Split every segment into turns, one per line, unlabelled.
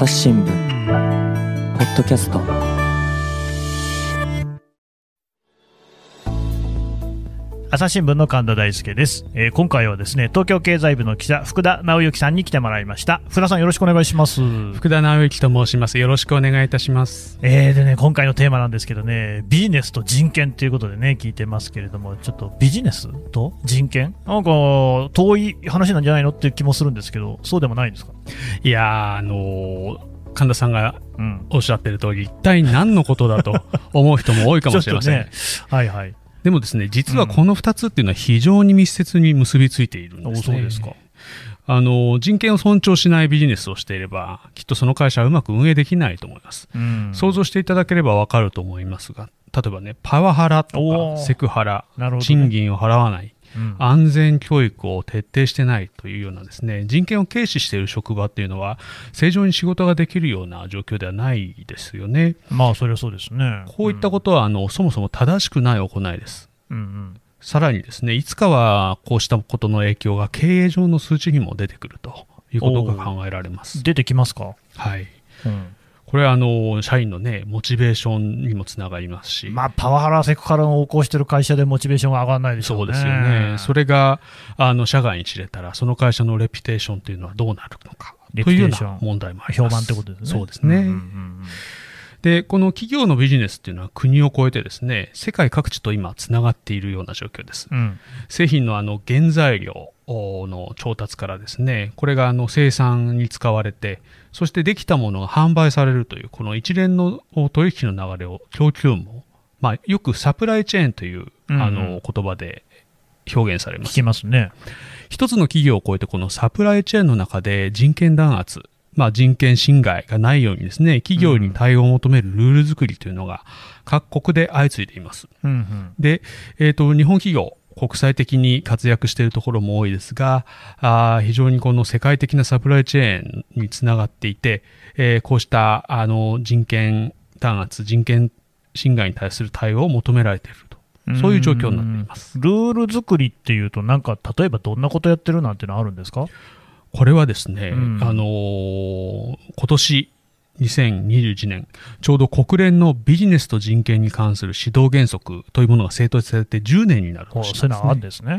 朝日新聞ポッドキャスト。
朝日新聞の神田大輔です、えー今回はですね東京経済部の記者福田直之さんに来てもらいました。福田さんよろしくお願いします。
福田直之と申します。よろしくお願いいたします。
えーでね今回のテーマなんですけどねビジネスと人権ということでね聞いてますけれどもちょっとビジネスと人権？なんか遠い話なんじゃないのっていう気もするんですけどそうでもないんですか？
いやー、あのー神田さんが
うん。
おっしゃってる通り、一体何のことだと思う人も多いかもしれません。
ねはいはい
でもですね、実はこの2つっていうのは非常に密接に結びついているん
お
ですね。
そうですか。
あのー人権を尊重しないビジネスをしていれば、きっとその会社はうまく運営できないと思います。
うん。
想像していただければわかると思いますが、例えばね、パワハラとかセクハラ、
ね。
賃金を払わない、
うん
安全教育を徹底してないというようなですね人権を軽視している職場っていうのは正常に仕事ができるような状況ではないですよね。
まあそれはそうですね。
こういったことは、あのそもそも正しくない行いです。
うんうん。
さらにですねいつかはこうしたことの影響が経営上の数値にも出てくるということが考えられます。
出てきますか、
はい、
うん
これはあの社員のねモチベーションにもつながりますし、
まあ、パワハラ、セクハラを横行してる会社でモチベーションが上がらないでしょね。
そううですよね、それがあの社外に知れたら、その会社のレピュテーションというのはどうなるのか
レ
というような問題もあります。
評判ってことですね。
そうですね、
んうんうん
で、この企業のビジネスっていうのは国を越えてですね、世界各地と今つながっているような状況です。
うん
製品のあの原材料の調達からですね、これがあの生産に使われて、そしてできたものが販売されるという、この一連の取引の流れを供給網、まあ、よくサプライチェーンという、あの言葉で表現されます
聞。きますね。
一つの企業を超えてこのサプライチェーンの中で人権弾圧、まあ、人権侵害がないようにですね企業に対応を求めるルール作りというのが各国で相次いでいます。
うんうん
で、えー、と日本企業国際的に活躍しているところも多いですがあー非常にこの世界的なサプライチェーンにつながっていて、えーこうしたあの人権弾圧人権侵害に対する対応を求められていると。そういう状況になっています。
ルール作りっていうと、なんか例えばどんなことやってるなんてのあるんですか？
これはですね、
うん。
あのー今年2021年、ちょうど国連のビジネスと人権に関する指導原則というものが制定されて10年になる年なんですね。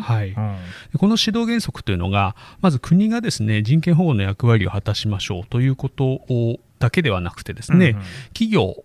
この指導原則というのが、まず国がですね人権保護の役割を果たしましょうということをだけではなくてですね、
うんうん。
企業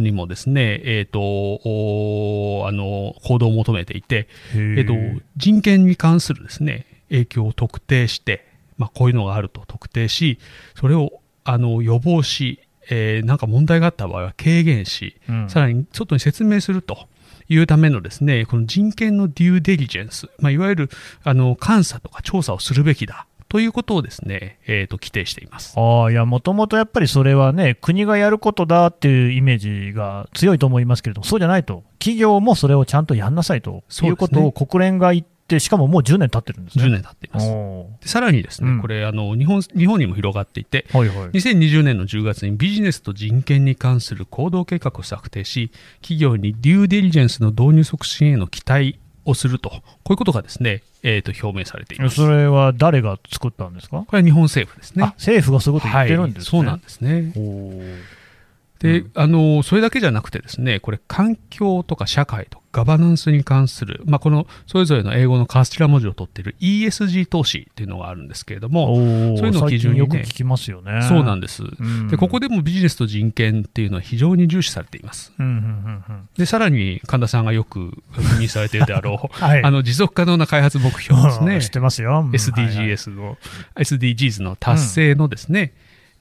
にもですね、えーとおあの行動を求めていて、えっと、人権に関するですね影響を特定して、まあ、こういうのがあると特定しそれをあの予防し、えーなんか問題があった場合は軽減し、
うん
さらに外に説明するというためのですねこの人権のデューデリジェンス、まあ、いわゆるあの監査とか調査をするべきだということをですね、えーと規定しています。
ああ、いや、もともとやっぱりそれはね、国がやることだっていうイメージが強いと思いますけれども、そうじゃないと、企業もそれをちゃんとやんなさいということを国連が言って、しかももう10年経ってるんですね。
10年経っています。
お
でさらにですね、
うん
これあの日本、日本にも広がっていて、
ーはいはい。
2020年の10月にビジネスと人権に関する行動計画を策定し、企業にデューデリジェンスの導入促進への期待をすると、こういうことがですね、えー、と表明されています。
それは誰が作ったんですか、
これは日本政府ですね
あ。政府がそういうこと言ってるんですね。
はい、そうなんですね。で、
うん
あの、それだけじゃなくてですね、これ環境とか社会とかガバナンスに関する、まあ、このそれぞれの英語の頭文字を取っている ESG 投資っていうのがあるんですけれども、そういうのを基準にね
よく聞きますよね。
そうなんです。
うん
で、ここでもビジネスと人権っていうのは非常に重視されています。
うんうんうんうん
で、さらに神田さんがよく耳にされているであろう、
はい
あの持続可能な開発目標ですね。
知ってますよ。うんはいはい
SDGs の、SDGs の達成のですね、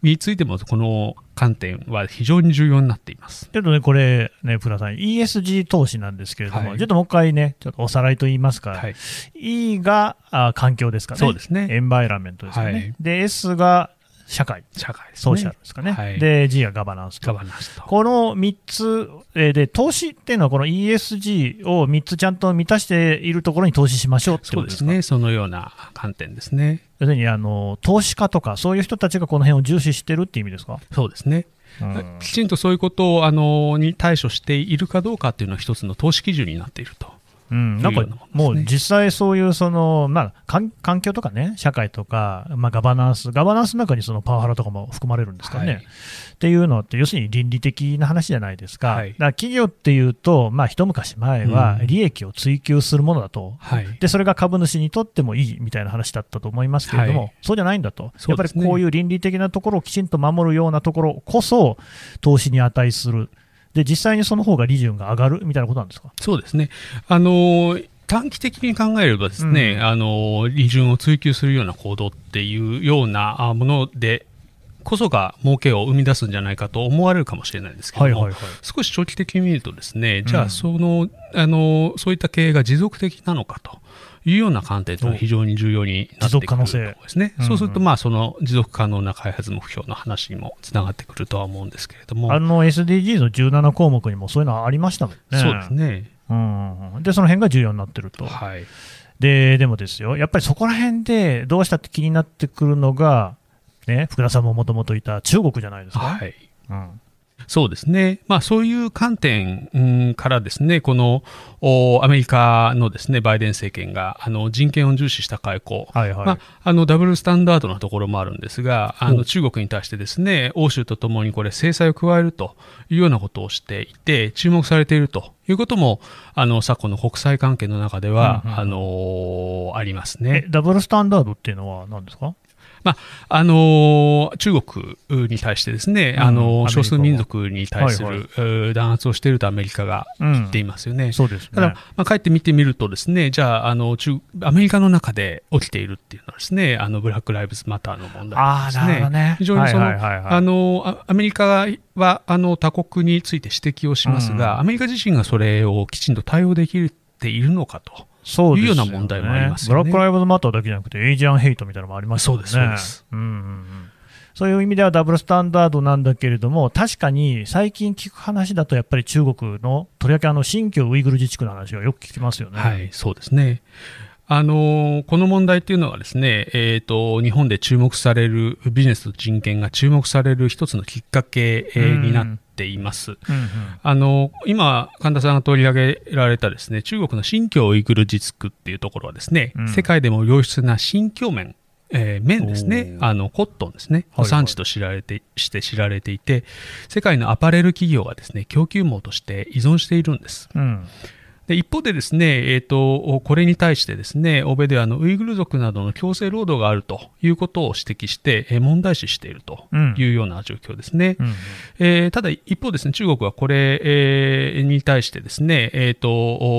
についてもこの観点は非常に重要になっています。
ちょっとね、これ、ね、プラさん、ESG 投資なんですけれども、
はい
ちょっともう一回ね、ちょっとおさらいと言いますか、
はい。
E があ環境ですかね。
そうですね
エンバイラメントですかね。
はい
で、S が社会、
社会。
ソーシャルですかね。
はい
で、G がガバナンスと
ガバナンスと。
この3つ、えーで、投資っていうのは、この ESG を3つちゃんと満たしているところに投資しましょうってことでか？
そうですすね。そのような観点ですね。
要するにあの投資家とか、そういう人たちがこの辺を重視してるっていう意味ですか、
そうですね。
うん
きちんとそういうことをあのに対処しているかどうかっていうのは一つの投資基準になっていると
うん、なんか
も
う実際そういうその、まあ、環環境とかね、社会とか、まあ、ガバナンス、ガバナンスの中にそのパワハラとかも含まれるんですかね、
はい。
っていうのって、要するに倫理的な話じゃないですか、
はい。
だから企業っていうと、まあ、一昔前は
うん。
利益を追求するものだと、
はい。
でそれが株主にとってもいいみたいな話だったと思いますけれども、
はい。
そうじゃないんだと、やっぱりこういう倫理的なところをきちんと守るようなところこそ、投資に値する。で実際にその方が利潤が上がるみたいなことなんですか？
そうですね。あのー短期的に考えればですね、
うん
あのー利潤を追求するような行動っていうようなあものでこそが儲けを生み出すんじゃないかと思われるかもしれないんですけども、
はい。
少し長期的に見るとですね、じゃ
うん
あその、あのそういった経営が持続的なのかというような観点というのは非常に重要になってくるとですね。そうすると、まあ、その持続可能な開発目標の話にもつながってくるとは思うんですけれども、
あの SDGs の17項目にもそういうのありましたもんね。
そうですね。
うんうんで、その辺が重要になってると。
はい。
で、でもですよ、やっぱりそこら辺でどうしたって気になってくるのが、ね、福田さんももともといた中国じゃないですか。
はい。
うん
そうですね。まあそういう観点うんからですね、このおアメリカのですね、バイデン政権があの人権を重視した外交、
はいはい。
まあ、あのダブルスタンダードなところもあるんですが、あの中国に対してですね、欧州とともにこれ制裁を加えるというようなことをしていて、注目されているということも、あの昨今の国際関係の中では、
うんうん
あのあります
え
ね。
ダブルスタンダードっていうのは何ですか？
あの中国に対してですね、
うん
あの少数民族に対す
はい
る、うー弾圧をしているとアメリカが
うん
言っていますよね。
そうですね。
ただ、まあ、帰って見てみるとですね、じゃあ、あの、中、アメリカの中で起きているっていうのはですね、あの、ブラック・ライブズ・マターの問題
ああ、
ですね。
ね。
非常にその、
はいはいはいはい
あの、あアメリカは、あの、他国について指摘をしますが、
うん
アメリカ自身がそれをきちんと対応できているのかと。
そうです
いうような問題もありますよね
ブラック・ライブズ・マターだけじゃなくて、エイジアン・ヘイトみたいなのもありますよね。
そうです
んうんうんそういう意味ではダブルスタンダードなんだけれども、確かに最近聞く話だと、やっぱり中国の、とりわけあの新疆ウイグル自治区の話はよく聞きますよね。
はい、そうですね。あのこの問題っていうのはですね、えー、と日本で注目されるビジネスと人権が注目される一つのきっかけ、になっています。
うんうん。
あの今、神田さんが取り上げられたですね中国の新疆ウイグル自治区っていうところはですね、
うん。
世界でも良質な新疆綿、えー綿ですね。あのコットンですね、
はいはい。
産地と知られてして知られていて、世界のアパレル企業がですね供給網として依存しているんです。
うん
で一方でですね、えー、とこれに対してですね欧米ではあのウイグル族などの強制労働があるということを指摘して、えー問題視しているというような状況ですね。
うん
えーただ一方ですね、中国はこれ、えーに対してですね、えーと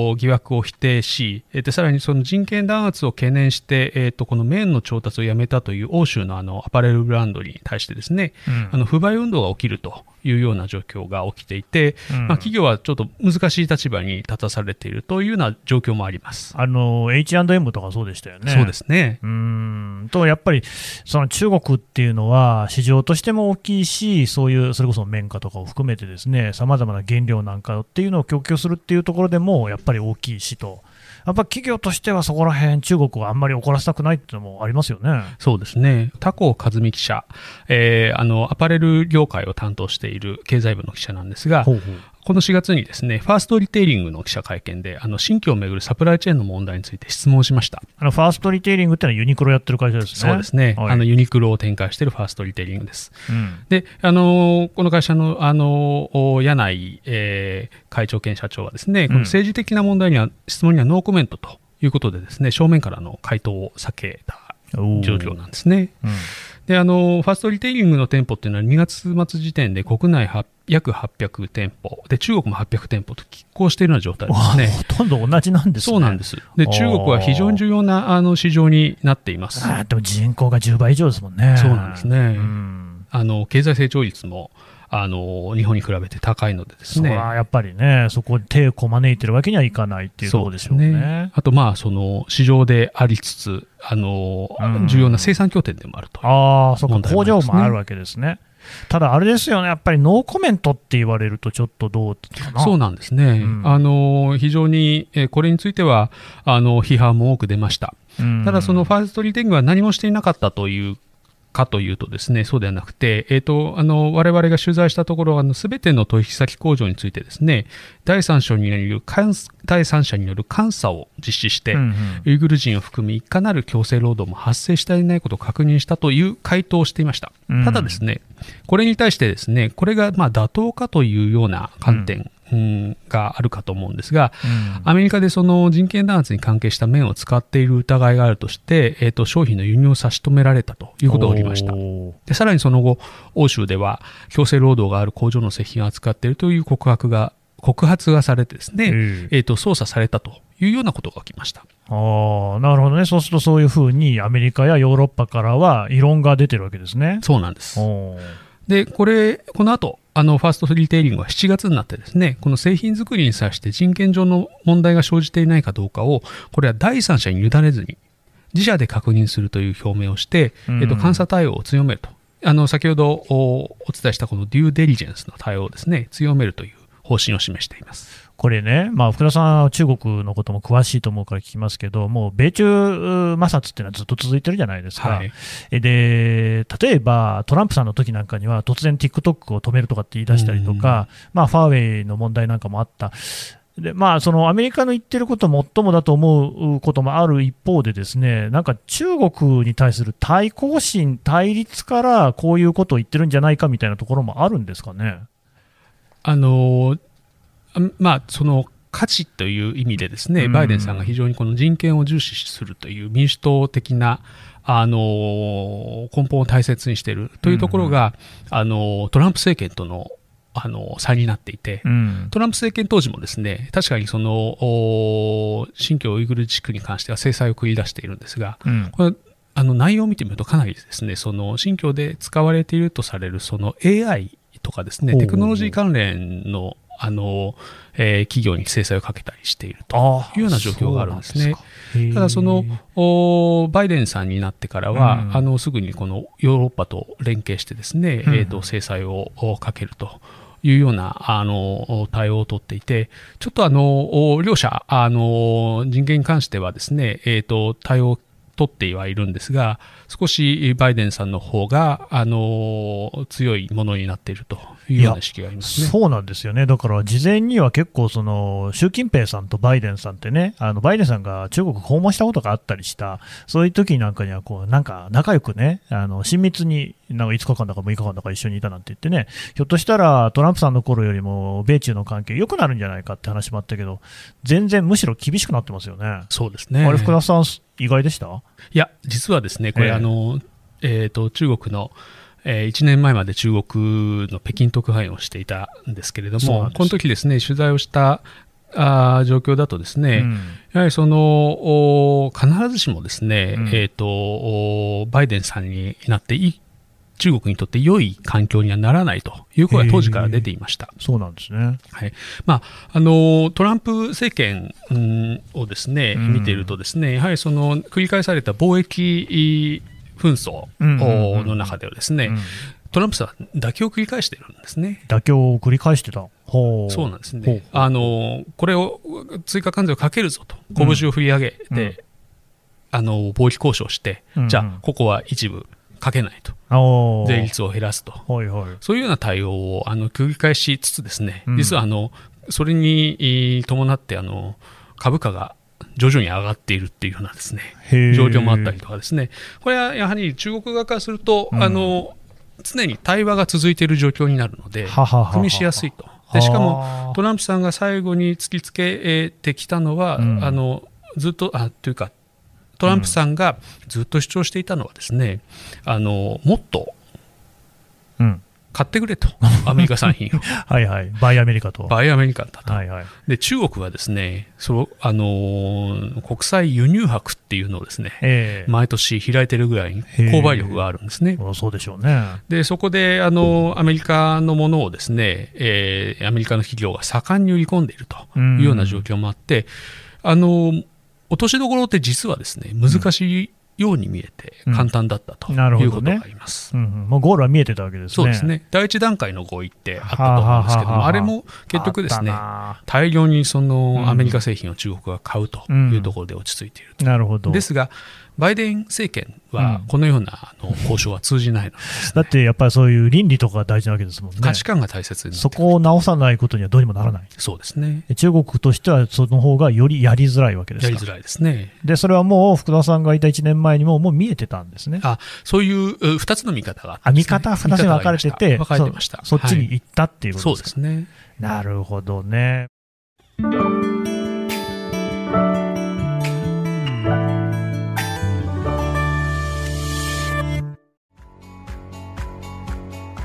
お疑惑を否定し、えーでさらにその人権弾圧を懸念して、えーとこの綿の調達をやめたという欧州のあのアパレルブランドに対してですね、
うん。
あの不買運動が起きるというような状況が起きていて、
うん
まあ、企業はちょっと難しい立場に立たされているというような状況もあります。
あの H&M とかそうでしたよね。
そうですね。
うーんとやっぱりその中国っていうのは市場としても大きいし、そういうそれこそ綿花とかを含めてですね、さまざまな原料なんかっていうのを供給するっていうところでもやっぱり大きいしと、やっぱ企業としてはそこら辺中国をあんまり怒らせたくないっていうのもありますよね。
そうですね。タコ和美記者、えーあの、アパレル業界を担当している経済部の記者なんですが、
ほうほう
この4月にですね、ファーストリテイリングの記者会見で、あの、新疆をめぐるサプライチェーンの問題について質問しました。
あのファーストリテイリングっていうのはユニクロやってる会社ですね。
そうですね。
はい
あの、ユニクロを展開しているファーストリテイリングです。
うん
で、あのこの会社の、あのお柳井、えー会長兼社長はですね、この政治的な問題には、質問にはノーコメントということでですね、正面からの回答を避けた状況なんですね。
うん
で、あの、ファーストリテイリングの店舗っていうのは2月末時点で国内は約800店舗、で、中国も800店舗と拮抗しているような状態ですね。
ほとんど同じなんですね。
そうなんです。で、中国は非常に重要なあの市場になっています。
でも人口が10倍以上ですもんね。
そうなんですね
うん
あの、経済成長率も、あの、日本に比べて高いのでですね。
はやっぱりね、そこに手をこまねいてるわけにはいかないっていうところでしょうね。
あと、まあ、その、市場でありつつ、あの、
うん
重要な生産拠点でもあると。
ああ、そっか、
問題も
工場もあるわけですね。ただ、あれですよね、やっぱりノーコメントって言われると、ちょっとどう。
そうなんですね。
うん
あの、非常に、えーこれについては、あの、批判も多く出ました。
うん
ただ、そのファーストリテイリングは何もしていなかったというかというとですね、そうではなくて、えっ、と、あの、我々が取材したところ、あの、すべての取引先工場についてですね、第三者による監第三者による監査を実施して、
うんうん
ウイグル人を含み、いかなる強制労働も発生していないことを確認したという回答をしていました。
うん
ただですね、これに対してですね、これがまあ妥当かというような観点、うんがあるかと思うんですが、
うん
アメリカでその人権弾圧に関係した面を使っている疑いがあるとして、えー、と商品の輸入を差し止められたということが起きました。でさらにその後、欧州では強制労働がある工場の製品を扱っているという告白が告発がされてですね、
ええ
えーと捜査されたというようなことが起きました。
あーなるほどね、そうするとそういうふうにアメリカやヨーロッパからは異論が出てるわけですね。
そうなんです。で、これ、この後、あの、ファーストリテイリングは7月になってですね、この製品作りに際して人権上の問題が生じていないかどうかを、これは第三者に委ねずに、自社で確認するという表明をして、
うん
えっと、監査対応を強めると。あの、先ほどおお伝えしたこのデューデリジェンスの対応をですね、強めるという方針を示しています。
これね、まあ、福田さんは中国のことも詳しいと思うから聞きますけど、もう米中摩擦っていうのはずっと続いてるじゃないですか。
はい。
えで例えばトランプさんの時なんかには突然 TikTok を止めるとかって言い出したりとか、まあ、ファーウェイの問題なんかもあった。でまあ、そのアメリカの言ってることもっともだと思うこともある一方で、ですねなんか中国に対する対抗心、対立からこういうことを言ってるんじゃないかみたいなところもあるんですかね。
あのあまあ、その価値という意味でですね、
うん。
バイデンさんが非常にこの人権を重視するという民主党的なあの根本を大切にしているというところが、あのトランプ政権とのあの差になっていて、
うん。
トランプ政権当時もですね確かにそのお新疆ウイグル地区に関しては制裁を繰り出しているんですが、
うん。
これあの内容を見てみるとかなりですねその新疆で使われているとされるその AI とかですねテクノロジー関連のあの、えー企業に制裁をかけたりしていると
あ
いうような状況があるんですね。
ね
ただそのおバイデンさんになってからは、
うん。
あのすぐにこのヨーロッパと連携してですね、
うん。
えー、と制裁をおかけるというようなあの対応を取っていて、ちょっとあのお両者あの人権に関してはですね、えー、と対応を取ってはいるんですが、少しバイデンさんの方があの強いものになっているというような意識がありますね。
そうなんですよね、だから事前には結構、その習近平さんとバイデンさんってね、あのバイデンさんが中国訪問したことがあったりした、そういう時なんかにはこう、なんか仲良くね、あの親密になんか5日間だか6日間だか一緒にいたなんて言ってね、ひょっとしたらトランプさんの頃よりも米中の関係良くなるんじゃないかって話もあったけど、全然むしろ厳しくなってますよね。
そうですね。
あれ、福田さん、意外でした？
いや、実はですね、これ、
ええ。
あの、えっ、と、中国の、え1年前まで中国の北京特派員をしていたんですけれどもこの時ですね、取材をしたあー状況だとですね、
うん。
やはりその、お必ずしもですね、
うん。
えっ、と、おバイデンさんになっていい、中国にとって良い環境にはならないという声が当時から出ていました。
そうなんですね。
はいまあ、あのトランプ政権うんをですね
うん
見ていると、ですねやはりその繰り返された貿易紛争
うんうんうん
の中ではですね、
うん
トランプさん、妥協を繰り返しているんですね。
妥協を繰り返してた。ほう
そうなんです
ほう
ね。あのこれを追加関税をかけるぞと、拳を振り上げて、
うん
あの貿易交渉して、
うんうん
じゃあ、ここは一部かけないと、税率を減らすと、
はいはい。
そういうような対応をあの繰り返しつつですね、
うん。
実はあのそれにえー伴ってあの株価が徐々に上がっているっていうようなですね状況もあったりとかですね、これはやはり中国側からすると、
うん。
あの常に対話が続いている状況になるので、組みしやすいと。でしかもトランプさんが最後に突きつけてきたのは、
うん。
あのずっとあというかトランプさんがずっと主張していたのはですね、あのもっと
うん。
買ってくれと、アメリカ産品を。
はいはい。バイアメリカと。
バイアメリカンだと。
はいはい。
で中国はですねその、あのー国際輸入博っていうのをですね
ええ
毎年開いてるぐらい
ー
購買力があるんですね。
あそうでしょうね。
でそこであのアメリカのものをですね、えーアメリカの企業が盛んに売り込んでいるというような状況もあって、あの落としどころって実はですね難しいように見えて
うん。
簡単だったということがあります。
うんうん、もうゴールは見えてたわけですね。
そうですね。第一段階の合意ってあったと思うんですけどもあれも結局ですね大量にそ
うん。
のアメリカ製品を中国が買うというところで落ち着いていると。
たななるほど。
ですが、バイデン政権
うん
はこのようなあの交渉は通じないのでですね、
だってやっぱりそういう倫理とかが大事なわけですもんね。
価値観が大切
そこを直さないことにはどうにもならない。
そうですね。
で中国としてはその方がよりやりづらいわけですか
やりづらいですね。
で、それはもう福田さんがいた1年前にももう見えてたんですね。
あそういうう二つの見方があって
あ、
ですね
見方2つに分かれてて、
分かれてました。
そそっちに
はい
行ったっていうこ
そう
とでか。
ですすね。
なるほどね。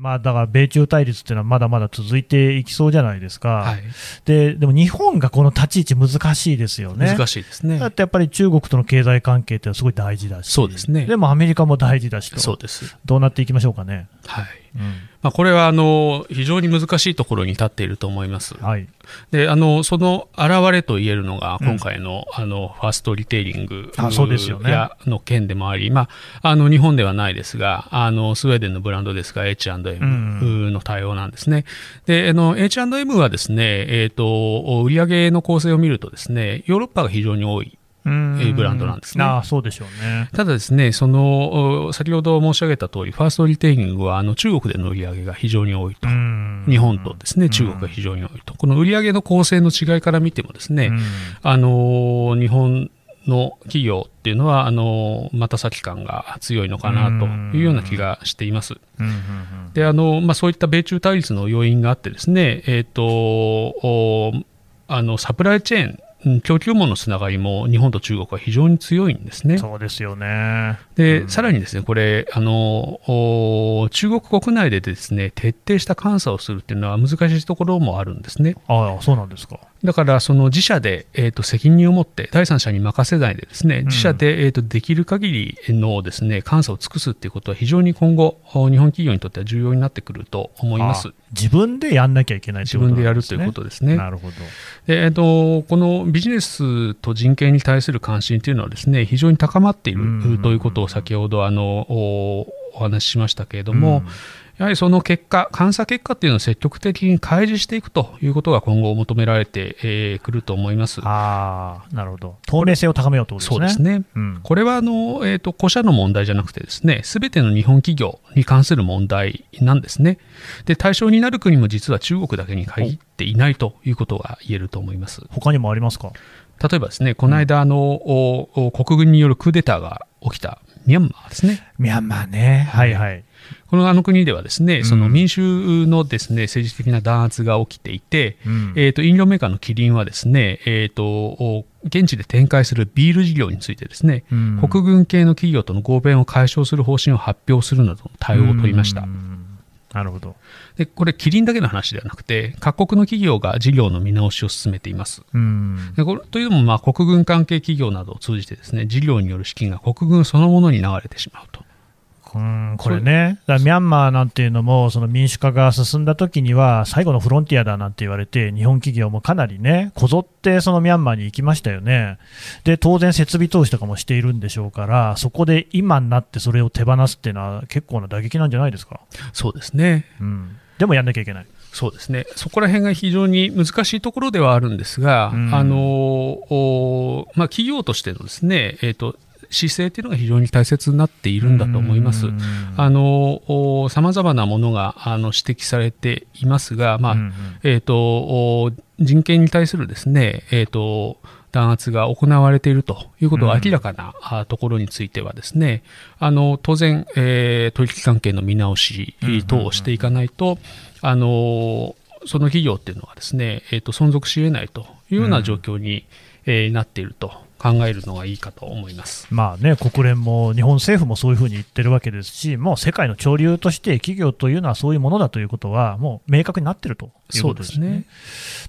まあだから米中対立っていうのはまだまだ続いていきそうじゃないですか。
はい。
で、でも日本がこの立ち位置難しいですよね。
難しいですね
だ。ってやっぱり中国との経済関係ってすごい大事だし。
そうですね
でもアメリカも大事だしと。
そうです。
どうなっていきましょうかね。
はい。
うん
まあ、これはあの非常に難しいところに立っていると思います。
はい。
であのその現れと言えるのが
うん
今回の,、あのファーストリテイリングやの件でもあり、まあ、あの日本ではないですがあのスウェーデンのブランドですが H&M の対応なんですね。であの H&M はですね、えー、と売上の構成を見るとですねヨーロッパが非常に多いブランドなんですね。
ああ、そうでしょうね。
ただですね、そのお先ほど申し上げた通り、ファーストリテイリングはあの中国での売り上げが非常に多いと。
うん。
日本とですね、中国が非常に多いと。この売り上げの構成の違いから見てもですね、
うん。
あの日本の企業っていうのは、あのまた先感が強いのかなというような気がしています。で、あのまあ、そういった米中対立の要因があってですね、えっ、とおあのサプライチェーンうん供給網のつながりも日本と中国は非常に強いんですね
うん。そうですよね。
で、
うん
さらにですね、これ、あの、お中国国内でですね、徹底した監査をするっていうのは難しいところもあるんですね。
ああ、そうなんですか。
だから、その自社で、えー、と責任を持って、第三者に任せないでですね、
ん
自社で、えー、とできる限りのですね、監査を尽くすっていうことは非常に今後、お日本企業にとっては重要になってくると思います
あ。自分でやんなきゃいけないということ
自分でやるということですね。
なるほど。
でえっと、このビジネスと人権に対する関心というのはですね非常に高まっている
うん
ということを先ほどあのおお話ししましたけれども、
うん
やはりその結果、監査結果っていうのを積極的に開示していくということが今後求められてく、えーくると思います。
ああ、なるほど。透明性を高めようとね。
そうですね。
うん
これはあの、えー、と個社の問題じゃなくてですね、すべての日本企業に関する問題なんですね。で、対象になる国も実は中国だけに限っていないということが言えると思います。
他にもありますか？
例えばですね、この間、あの、おお国軍によるクーデターが起きたミャンマーですね。
ミャンマーね。はいはい。
このあの国ではですね、
うん
その民衆のですね、政治的な弾圧が起きていて、
うん
えっ、と、飲料メーカーのキリンはですね、えっ、と、お現地で展開するビール事業についてですね、
うん
国軍系の企業との合弁を解消する方針を発表するなどの対応を取りました
う。んなるほど。
で、これ、キリンだけの話ではなくて、各国の企業が事業の見直しを進めています。
うん
でこれというのも、まあ、国軍関係企業などを通じてですね、事業による資金が国軍そのものに流れてしまうと。
うんこれね、だからミャンマーなんていうのも、その民主化が進んだ時には、最後のフロンティアだなんて言われて、日本企業もかなりね、こぞってそのミャンマーに行きましたよね。で、当然設備投資とかもしているんでしょうから、そこで今になってそれを手放すっていうのは結構な打撃なんじゃないですか？
そうですね。
うん。でもやんなきゃいけない。
そうですね。そこら辺が非常に難しいところではあるんですが、
うん
あの、おまあ、企業としてのですね、えっ、と、姿勢っていうのが非常に大切になっているんだと思います。
うん。
あの、さまざまなものがあの指摘されていますが、まあ、
うんうん。
えー、とお人権に対するですね、えー、と弾圧が行われているということが明らかな、あところについてはですねあの当然、えー取引関係の見直し等をしていかないと、あのその企業っていうのはですね、えー、と存続し得ないというような状況に、えーなっていると考えるのがいいかと思います。
まあね、国連も日本政府もそういうふうに言ってるわけですし、もう世界の潮流として企業というのはそういうものだということは、もう明確になってるということですね。
そうですね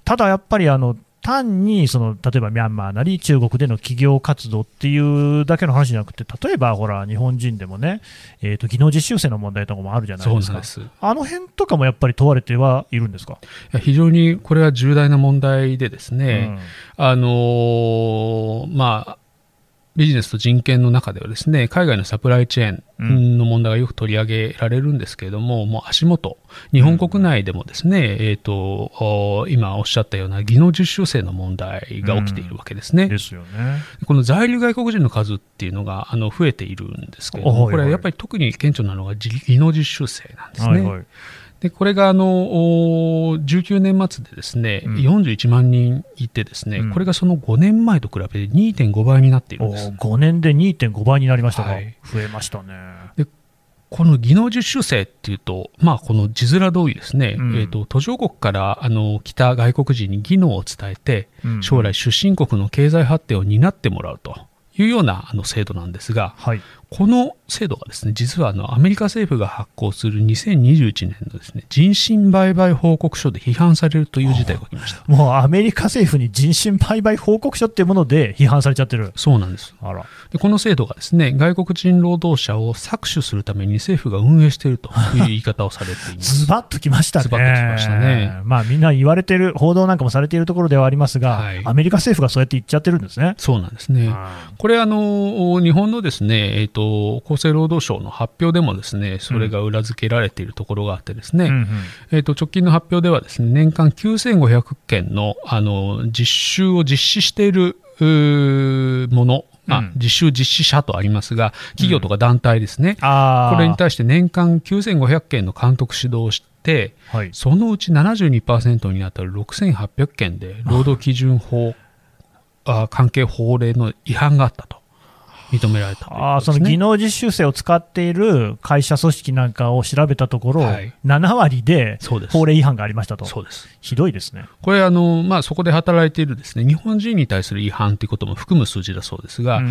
ただやっぱりあの、単にその例えばミャンマーなり中国での企業活動っていうだけの話じゃなくて、例えばほら日本人でもね、えー、と技能実習生の問題とかもあるじゃないですか、
です
あの辺とかもやっぱり問われてはいるんですか？
非常にこれは重大な問題でですね、うん、あのー、まあビジネスと人権の中ではですね海外のサプライチェーンの問題がよく取り上げられるんですけれども、うん、もう足元、日本国内でもですね、うん、えーと、今おっしゃったような技能実習生の問題が起きているわけですね。うん、
ですよね
この在留外国人の数っていうのがあの増えているんですけれども、これはやっぱり特に顕著なのが技能実習生なんですね。はいはいでこれがあの19年末でですね、うん、41万人いて、ですね、うん、これがその5年前と比べて2.5倍になっているんです。
5年で2.5倍になりましたか、はい、増えましたね。
でこの技能実習生っていうと、まあ、この字面通りですね、うん、えーと、途上国からあの来た外国人に技能を伝えて、将来、出身国の経済発展を担ってもらうというようなあの制度なんですが、はい、この制度がですね、実はあのアメリカ政府が発行する2021年のですね、人身売買報告書で批判されるという事態が起きました。
もうアメリカ政府に人身売買報告書っていうもので批判されちゃってる。
そうなんです。あら。でこの制度がですね、外国人労働者を搾取するために政府が運営しているという言い方をされています。
ズバッときましたね。ズ
バッときましたね。
まあみんな言われてる、報道なんかもされているところではありますが、はい、アメリカ政府がそうやって言っちゃってるんですね。
そうなんですね。これあの、日本のですね、えっ、ー、と、厚生労働省の発表でもですねそれが裏付けられているところがあってですね、うんえー、と直近の発表ではですね年間9500件のあの実習を実施しているものまあ、実習実施者とありますが、企業とか団体ですね、うん、これに対して年間9500件の監督指導をして、はい、そのうち72%にあたる6800件で労働基準法あ関係法令の違反があったと。認められた、ね、
あその技能実習生を使っている会社組織なんかを調べたところ、はい、7割で法令違反がありましたと、
そうです。
ひどいですね。
これあの、まあ、そこで働いているですね日本人に対する違反ということも含む数字だそうですが、う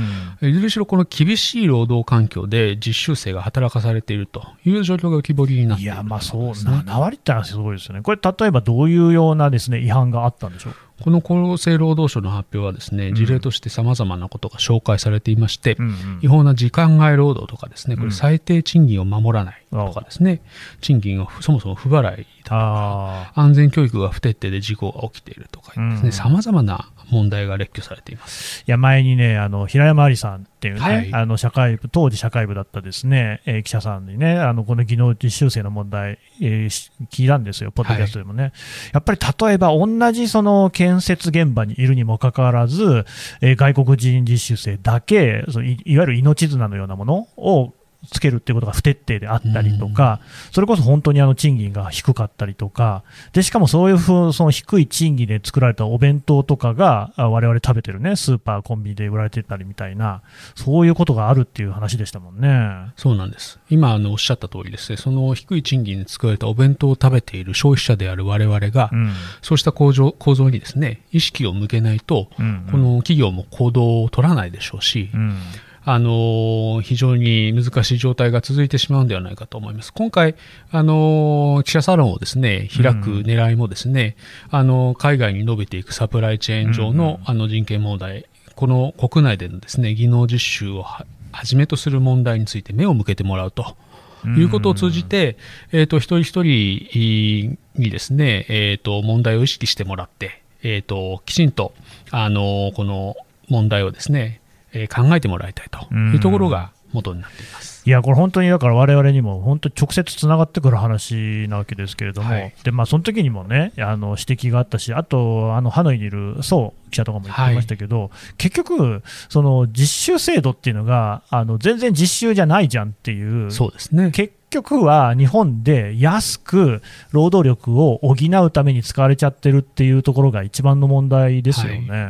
ん、いずれにしろこの厳しい労働環境で実習生が働かされているという状況が浮き彫りになっている、
いや、まあそう、7割ってのはすごいですよね、これ、例えばどういうようなです、ね、違反があったんでしょう？
この厚生労働省の発表はですね、事例としてさまざまなことが紹介されていまして、うんうん、違法な時間外労働とかですね、これ最低賃金を守らないとかですね、賃金をそもそも不払いだとか、安全教育が不徹底で事故が起きているとかですね、さまざまな問題が列挙されています。
いや前にね、あの平山ありさんっていうね、はい、あの社会部当時社会部だったですね、えー、記者さんにね、あのこの技能実習生の問題、えー、聞いたんですよ、ポッドキャストでもね。はい、やっぱり例えば、同じその建設現場にいるにもかかわらず、えー、外国人実習生だけそのい、いわゆる命綱のようなものをつけるっていうことが不徹底であったりとか、それこそ本当にあの賃金が低かったりとか、でしかもそういうふうその低い賃金で作られたお弁当とかが、我々食べてるね、スーパー、コンビニで売られてたりみたいな、そういうことがあるっていう話でしたもんね。
そうなんです。今あのおっしゃった通りですね、その低い賃金で作られたお弁当を食べている消費者である我々が、うん、そうした構造構造にですね、意識を向けないと、うんうん、この企業も行動を取らないでしょうし、うんあの非常に難しい状態が続いてしまうんではないかと思います。今回、あの記者サロンをですね、開く狙いもですね、うん、あの海外に伸びていくサプライチェーン上の,、あの人権問題、この国内でのですね、技能実習をはじめとする問題について目を向けてもらうと。いうことを通じて、えっ、ー、と、一人一人にですね、えっ、ー、と、問題を意識してもらって、えっ、ー、と、きちんと、あの、この問題をですね、えー、考えてもらいたいというところが元になっています。
いや、これ本当にだから我々にも本当直接つながってくる話なわけですけれども、はい、でまあ、その時にもね、あの指摘があったし、あと、あのハノイにいるそう記者とかも言ってましたけど、はい、結局、その実習制度っていうのが、あの全然実習じゃないじゃんっていう、
そうですね。
結局は日本で安く労働力を補うために使われちゃってるっていうところが一番の問題ですよね。は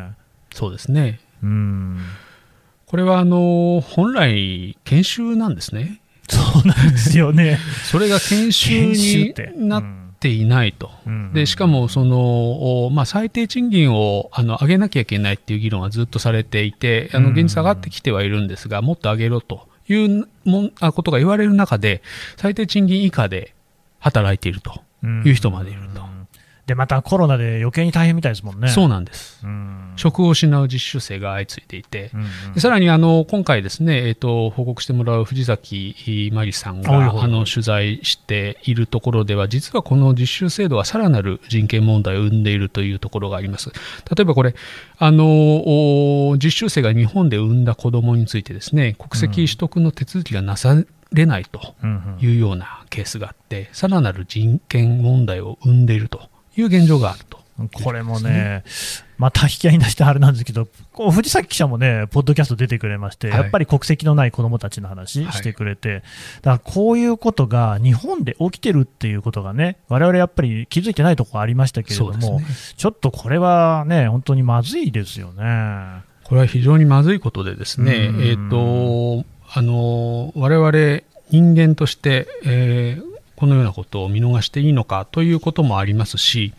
い、
そうですね。うんこれはあの本来、研修なんですね。
そうなんですよね。
それが研修になっていないと。でしかもその、まあ、最低賃金をあの上げなきゃいけないっていう議論はずっとされていて、あの現実上がってきてはいるんですが、もっと上げろというもあことが言われる中で、最低賃金以下で働いているという人までいると。
で、またコロナで余計に大変みたいですもんね。
そうなんです。
うん。
職を失う実習生が相次いでいて、
うんうん。
でさらにあの今回ですね、えー、と報告してもらう藤崎真理さんがあの取材しているところでは、実はこの実習制度はさらなる人権問題を生んでいるというところがあります。例えばこれ、あのお実習生が日本で産んだ子供についてですね、国籍取得の手続きがなされないと
うん。
いうようなケースがあって、さらなる人権問題を生んでいるという現状があると。
うんこれもね、また引き合いに出してあれなんですけど、こう藤崎記者もね、ポッドキャスト出てくれまして、
はい
やっぱり国籍のない子どもたちの話
はい
してくれて、だからこういうことが日本で起きてるっていうことがね、我々やっぱり気づいてないところありましたけれども、
ね
ちょっとこれはね、本当にまずいですよね。
これは非常にまずいことでですね、
うん
えっ、と、あの、我々人間として、えーこのようなことを見逃していいのかということもありますし、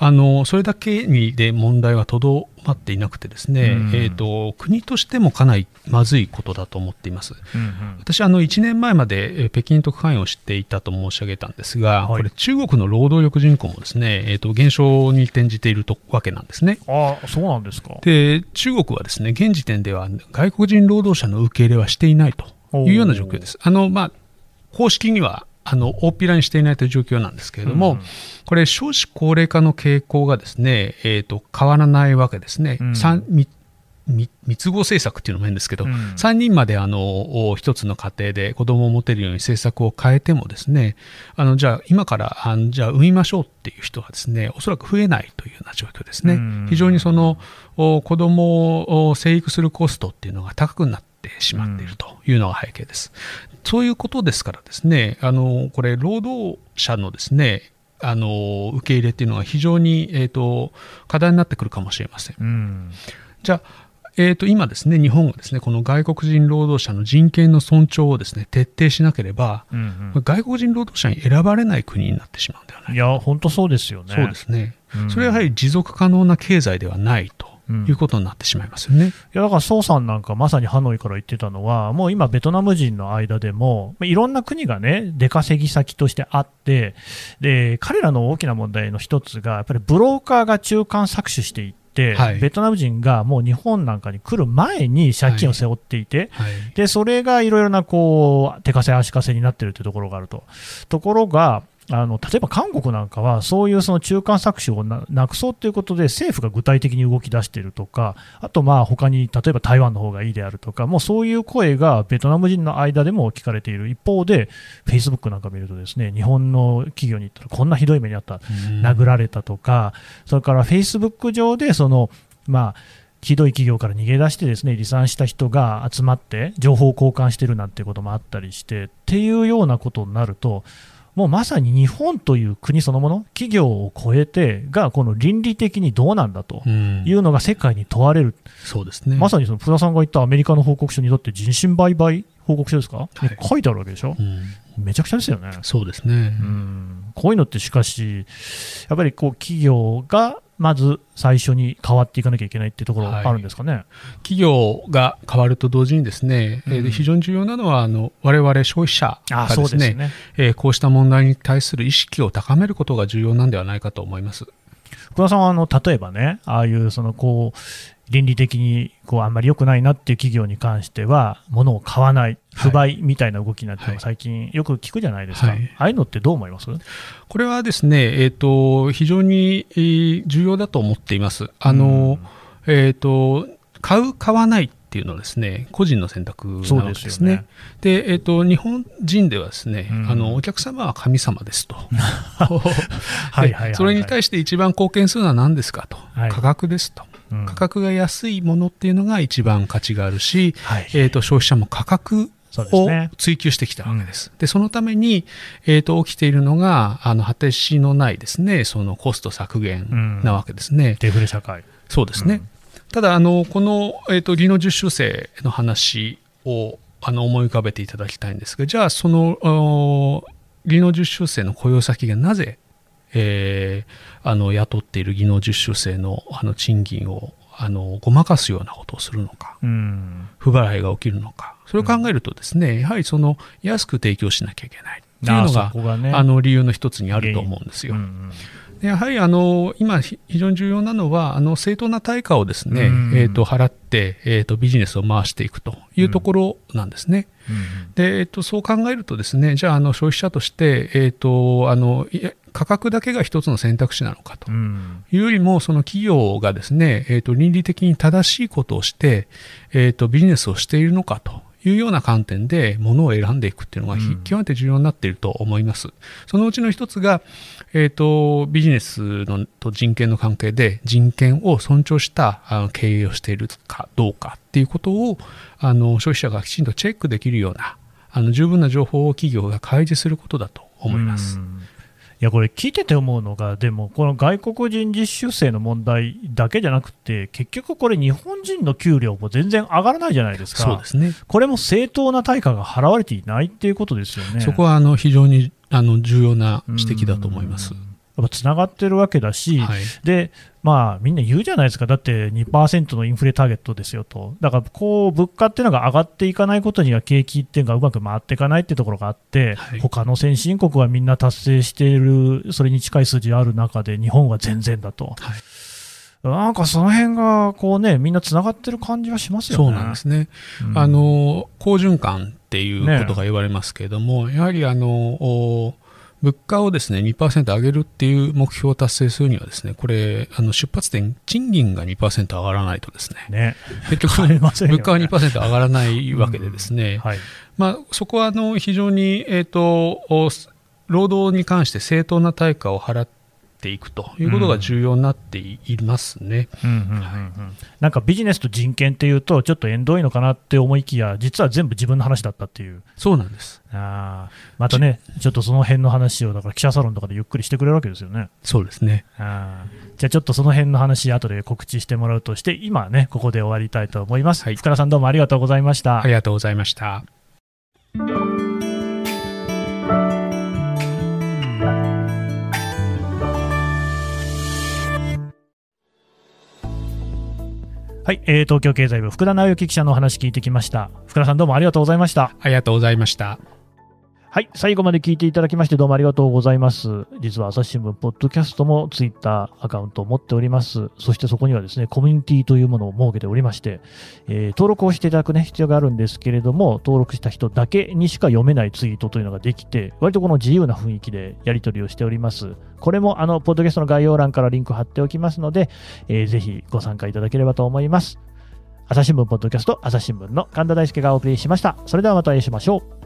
あのそれだけにで問題はとどまっていなくてですね、
うん
えー、と国としてもかなりまずいことだと思っています。
うんうん
私あの1年前までえー北京特派員を知っていたと申し上げたんですが、
はい
これ中国の労働力人口もですね、えー、と減少に転じているとわけなんですね。
ああ、そうなんですか。
で中国はですね現時点では外国人労働者の受け入れはしていないというような状況です。あのまあ、公式にはあの大っぴらにしていないという状況なんですけれども、
うん。
これ、少子高齢化の傾向がですね、えー、と変わらないわけですね、
うん。
三みみ密合政策っていうのも変ですけど、
うん。
3人まであのお一つの家庭で子供を持てるように政策を変えてもですねあのじゃあ今からあのじゃあ産みましょうっていう人はですねおそらく増えないというような状況ですね、
うん。
非常にそのお子供を生育するコストっていうのが高くなってしまっているというのが背景です。そういうことですからですねあのこれ労働者のですねあの受け入れっていうのが非常に、えー、と課題になってくるかもしれません。
うん
じゃあ、えー、と今ですね、日本がですね、この外国人労働者の人権の尊重をですね、徹底しなければ、
うんうん
外国人労働者に選ばれない国になってしまうんではない
いや、本当そうですよね。
そうですね、
うん
それはやはり持続可能な経済ではないと
うん
いうことになってしまいますよね。
いやだから宋さんなんかまさにハノイから言ってたのは、もう今、ベトナム人の間でも、まあいろんな国がね、出稼ぎ先としてあって、で彼らの大きな問題の一つが、やっぱりブローカーが中間搾取していって、
はい
ベトナム人がもう日本なんかに来る前に借金を背負っていて、
はい
でそれがいろいろなこう手稼足稼になってるというところがあると。ところがあの例えば韓国なんかは、そういうその中間搾取をななくそうということで、政府が具体的に動き出しているとか、あとまあ他に例えば台湾の方がいいであるとか、もうそういう声がベトナム人の間でも聞かれている。一方で、フェイスブックなんか見ると、ですね日本の企業に行ったらこんなひどい目にあった、
うん。
殴られたとか、それからフェイスブック上でその、まあ、ひどい企業から逃げ出してですね離散した人が集まって情報交換してるなんてこともあったりしてっていうようなことになるともうまさに日本という国そのもの企業を超えてがこの倫理的にどうなんだと
うん
いうのが世界に問われる、
そうですね。
まさにその福田さんが言ったアメリカの報告書にとって人身売買報告書ですか、
い
に書いてあるわけでしょ？
うん
めちゃくちゃですよね。
そうですね。
うんこういうのってしかし、やっぱりこう企業がまず最初に変わっていかなきゃいけないっていうところ
はい
あるんですかね？
企業が変わると同時にですね、えー
うん
非常に重要なのはあの我々消費者
あ
がですね
ね。
えーこうした問題に対する意識を高めることが重要なんではないかと思います。
福田さんはあの例えばね、ああいうそのこう倫理的にこうあんまり良くないなっていう企業に関しては、物を買わない、不買みたいな動きになって
はい
最近よく聞くじゃないですか。
はい
ああいうのってどう思います？
これはですね、えー、と非常にえー重要だと思っています。あの、えー、と買う、買わないっていうのはですね、個人の選択なわけで
ですね
ね。で、えー、と日本人ではですね、
うん
あのお客様は神様ですと。
はいはいはいはい
それに対して一番貢献するのは何ですかと。
はい
価格ですと。
うん
価格が安いものっていうのが一番価値があるし、
はい
えー、と消費者も価格を
ね
追求してきたわけです。で、そのために、えー、と起きているのが、あの果てしのないですね、そのコスト削減なわけですね。
デフレ社会。
そうですね。
うん
ただ、あのこの、えー、と技能実習生の話をあの思い浮かべていただきたいんですが、じゃあ、そのお技能実習生の雇用先がなぜ、えーあの雇っている技能実習生のあの賃金をあのごまかすようなことをするのか。
うん
不払いが起きるのか、それを考えるとですね、やはりその安く提供しなきゃいけないっていうの
あ
が、
そこがね
あの理由の一つにあると思うんですよ。
うんうん
やはりあの今、非常に重要なのは、あの正当な対価をですね、えー、と払って、えーと、ビジネスを回していくというところなんですね。でえーと、そう考えると、ですねじゃああの消費者として、えーと、あの価格だけが一つの選択肢なのかというよりも、その企業がですね、えー、と倫理的に正しいことをして、えー、とビジネスをしているのかというような観点で物を選んでいくっていうのが、極めて重要になっていると思います。そのうちの一つが、えっ、ー、と、ビジネスのと人権の関係で人権を尊重したあの経営をしているかどうかっていうことを、あの、消費者がきちんとチェックできるような、あの、十分な情報を企業が開示することだと思います。
いやこれ聞いてて思うのが、でもこの外国人実習生の問題だけじゃなくて、結局これ、日本人の給料も全然上がらないじゃないですか、
そうですね、
これも正当な対価が払われていないっていうことですよね。
そこはあの非常にあの重要な指摘だと思います。
やっぱつながってるわけだし、はい、でまあ、みんな言うじゃないですか、だって2%のインフレターゲットですよと、だからこう物価っていうのが上がっていかないことには景気っていうのがうまく回っていかないっていうところがあって、はい、他の先進国はみんな達成している、それに近い数字ある中で、日本は全然だと。はい。なんかその辺がこうね、みんなつながってる感じはしますよね。
そうなんですね。うん、あの、好循環っていうことが言われますけれども、ね、やはりあの、物価をですね2%上げるっていう目標を達成するにはですねこれあの出発点賃金が2%上がらないとですね。
ね。
結局、ね、物価は2%上がらないわけでですね、うんはい、まあ、そこはあの非常に、えーと、労働に関して正当な対価を払ってていくということが重要になっていますね
なんかビジネスと人権っていうと、ちょっと縁遠いのかなって思いきや、実は全部自分の話だったっていう、
そうなんです
あまたね、ちょっとその辺の話を、だから記者サロンとかでゆっくりしてくれるわけですよね。
そうですね
あじゃあちょっとその辺の話、後で告知してもらうとして、今ね、ここで終わりたいと思います。はい、福田さん、どうもありがとうございました。
ありがとうございました。
はい、えー、東京経済部福田直之記者のお話聞いてきました。福田さんどうもありがとうございました。
ありがとうございました。
はい、最後まで聞いていただきましてどうもありがとうございます。実は朝日新聞ポッドキャストもツイッターアカウントを持っております。そしてそこにはですね、コミュニティというものを設けておりまして、えー、登録をしていただくね、必要があるんですけれども、登録した人だけにしか読めないツイートというのができて、割とこの自由な雰囲気でやり取りをしております。これもあの、ポッドキャストの概要欄からリンク貼っておきますので、えー、ぜひご参加いただければと思います。朝日新聞ポッドキャスト、朝日新聞の神田大輔がお送りしました。それではまたお会いしましょう。